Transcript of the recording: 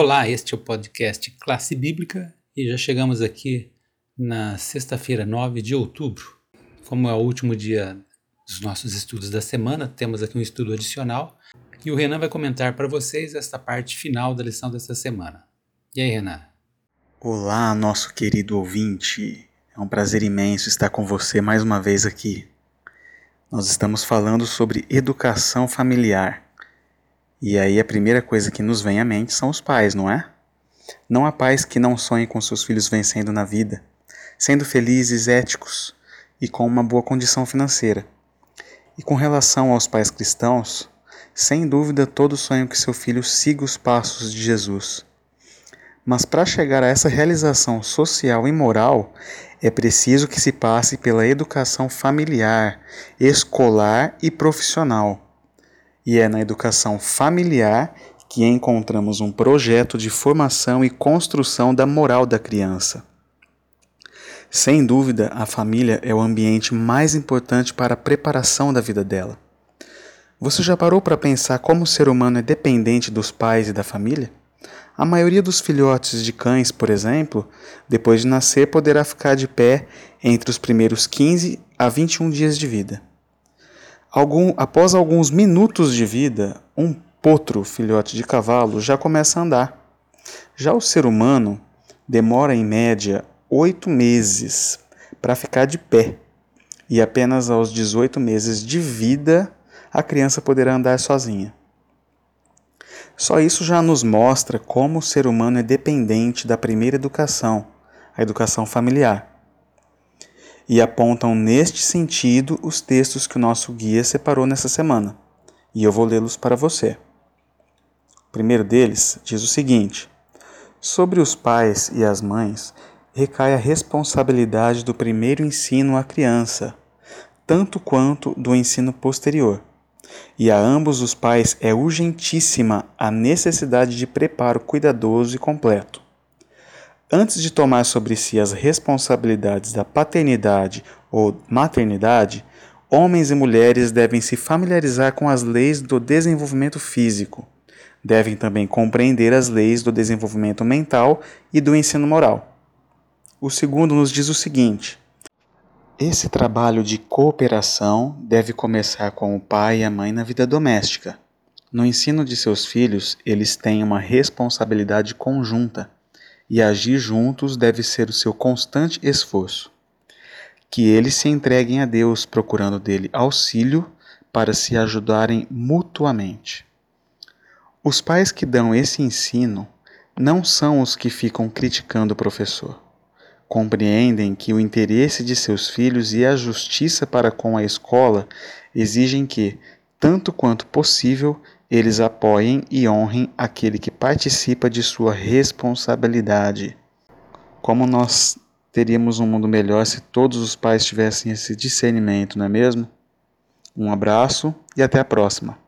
Olá, este é o podcast Classe Bíblica e já chegamos aqui na sexta-feira, 9 de outubro. Como é o último dia dos nossos estudos da semana, temos aqui um estudo adicional e o Renan vai comentar para vocês esta parte final da lição dessa semana. E aí, Renan? Olá, nosso querido ouvinte. É um prazer imenso estar com você mais uma vez aqui. Nós estamos falando sobre educação familiar. E aí a primeira coisa que nos vem à mente são os pais, não é? Não há pais que não sonhem com seus filhos vencendo na vida, sendo felizes, éticos e com uma boa condição financeira. E com relação aos pais cristãos, sem dúvida todo sonha que seu filho siga os passos de Jesus. Mas para chegar a essa realização social e moral, é preciso que se passe pela educação familiar, escolar e profissional e é na educação familiar que encontramos um projeto de formação e construção da moral da criança. Sem dúvida, a família é o ambiente mais importante para a preparação da vida dela. Você já parou para pensar como o ser humano é dependente dos pais e da família? A maioria dos filhotes de cães, por exemplo, depois de nascer poderá ficar de pé entre os primeiros 15 a 21 dias de vida. Algum, após alguns minutos de vida, um potro, filhote de cavalo, já começa a andar. Já o ser humano demora em média oito meses para ficar de pé, e apenas aos 18 meses de vida a criança poderá andar sozinha. Só isso já nos mostra como o ser humano é dependente da primeira educação, a educação familiar e apontam neste sentido os textos que o nosso guia separou nessa semana, e eu vou lê-los para você. O primeiro deles diz o seguinte: Sobre os pais e as mães recai a responsabilidade do primeiro ensino à criança, tanto quanto do ensino posterior. E a ambos os pais é urgentíssima a necessidade de preparo cuidadoso e completo. Antes de tomar sobre si as responsabilidades da paternidade ou maternidade, homens e mulheres devem se familiarizar com as leis do desenvolvimento físico. Devem também compreender as leis do desenvolvimento mental e do ensino moral. O segundo nos diz o seguinte: esse trabalho de cooperação deve começar com o pai e a mãe na vida doméstica. No ensino de seus filhos, eles têm uma responsabilidade conjunta e agir juntos deve ser o seu constante esforço. Que eles se entreguem a Deus, procurando dele auxílio para se ajudarem mutuamente. Os pais que dão esse ensino não são os que ficam criticando o professor. Compreendem que o interesse de seus filhos e a justiça para com a escola exigem que, tanto quanto possível, eles apoiem e honrem aquele que participa de sua responsabilidade. Como nós teríamos um mundo melhor se todos os pais tivessem esse discernimento, não é mesmo? Um abraço e até a próxima.